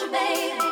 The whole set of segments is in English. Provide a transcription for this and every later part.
with you, baby.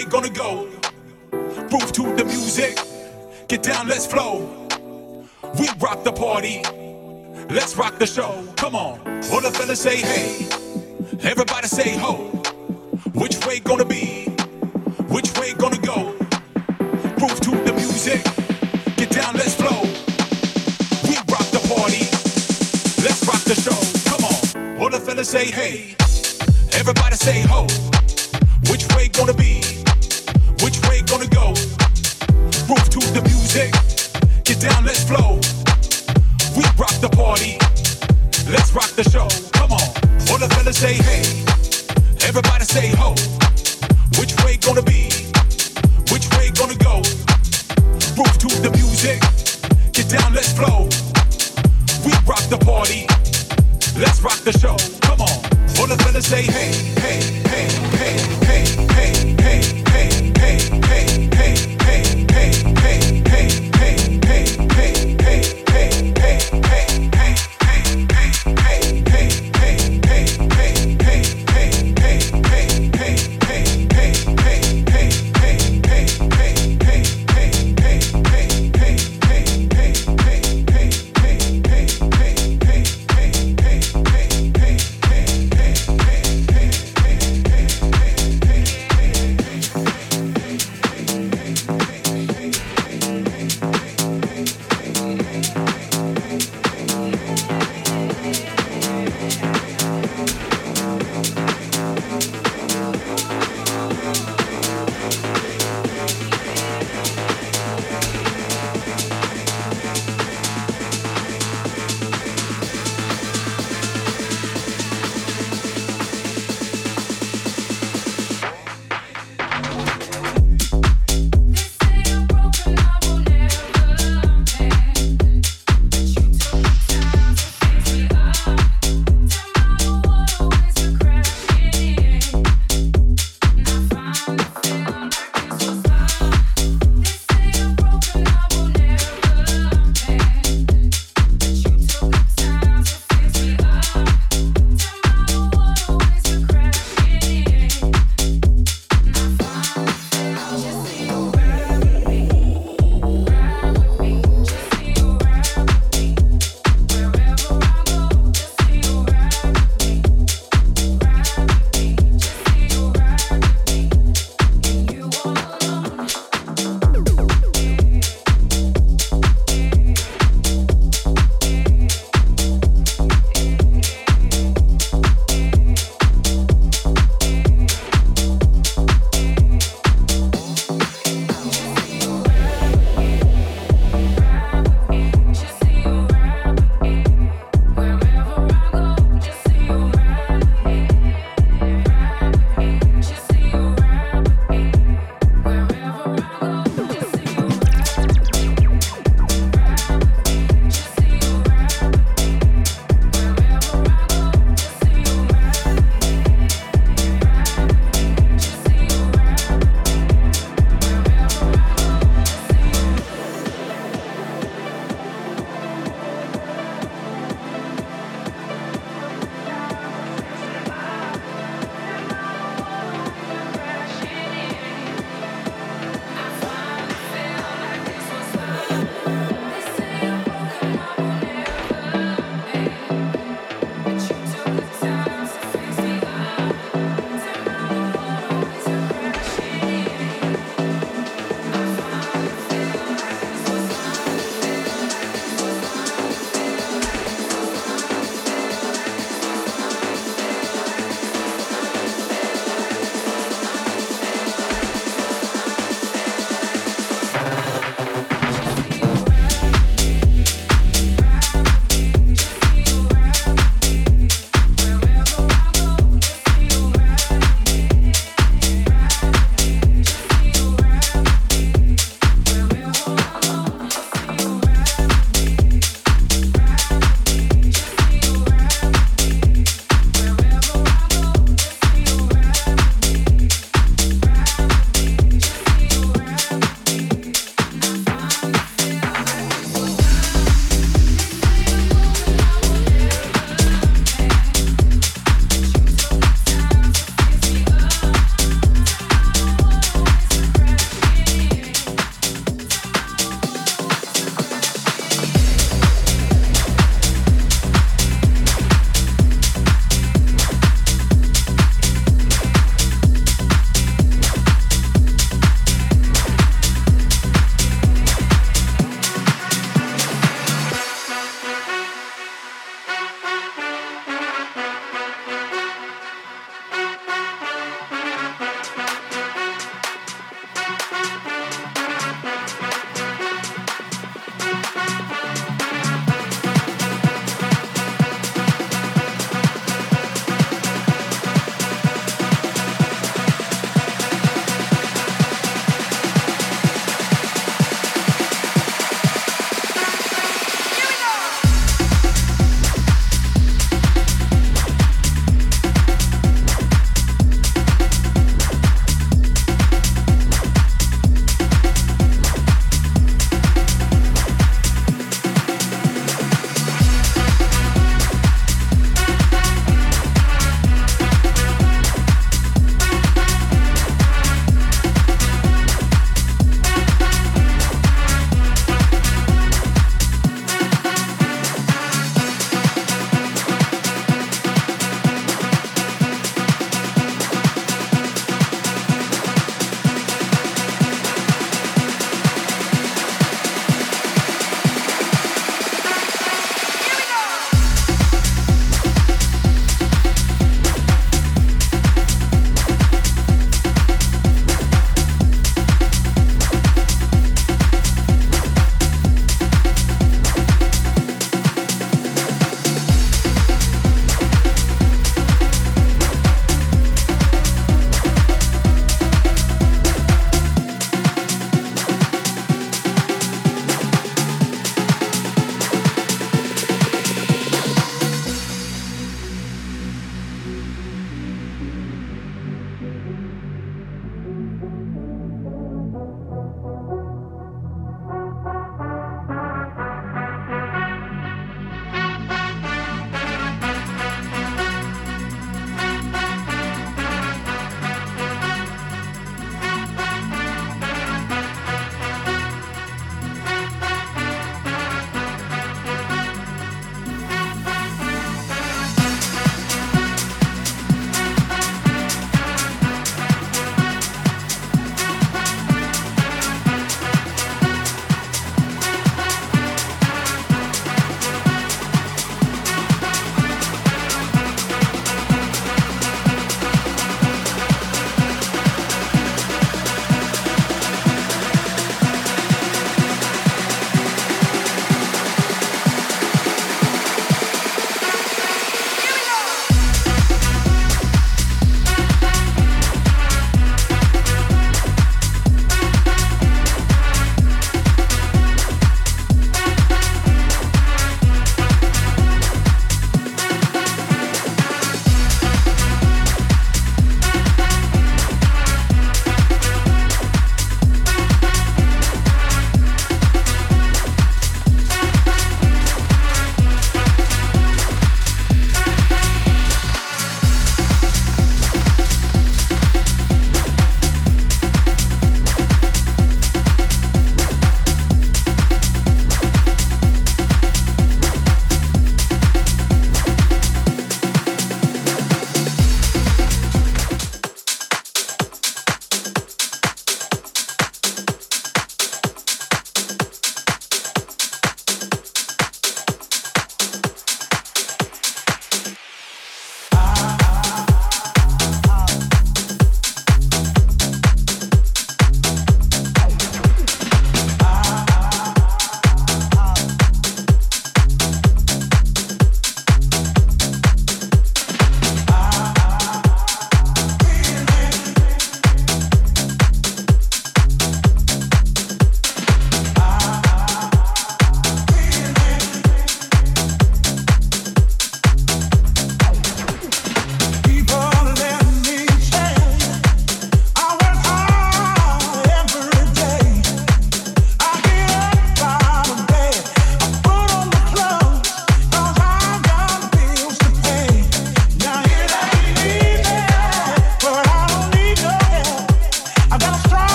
they gonna go? Move to the music, get down, let's flow. We rock the party, let's rock the show. Come on, all the fellas say hey, everybody say ho. Which way gonna be? Which way gonna go? Move to the music, get down, let's flow. We rock the party, let's rock the show. Come on, all the fellas say hey, everybody say ho. Which way gonna be? say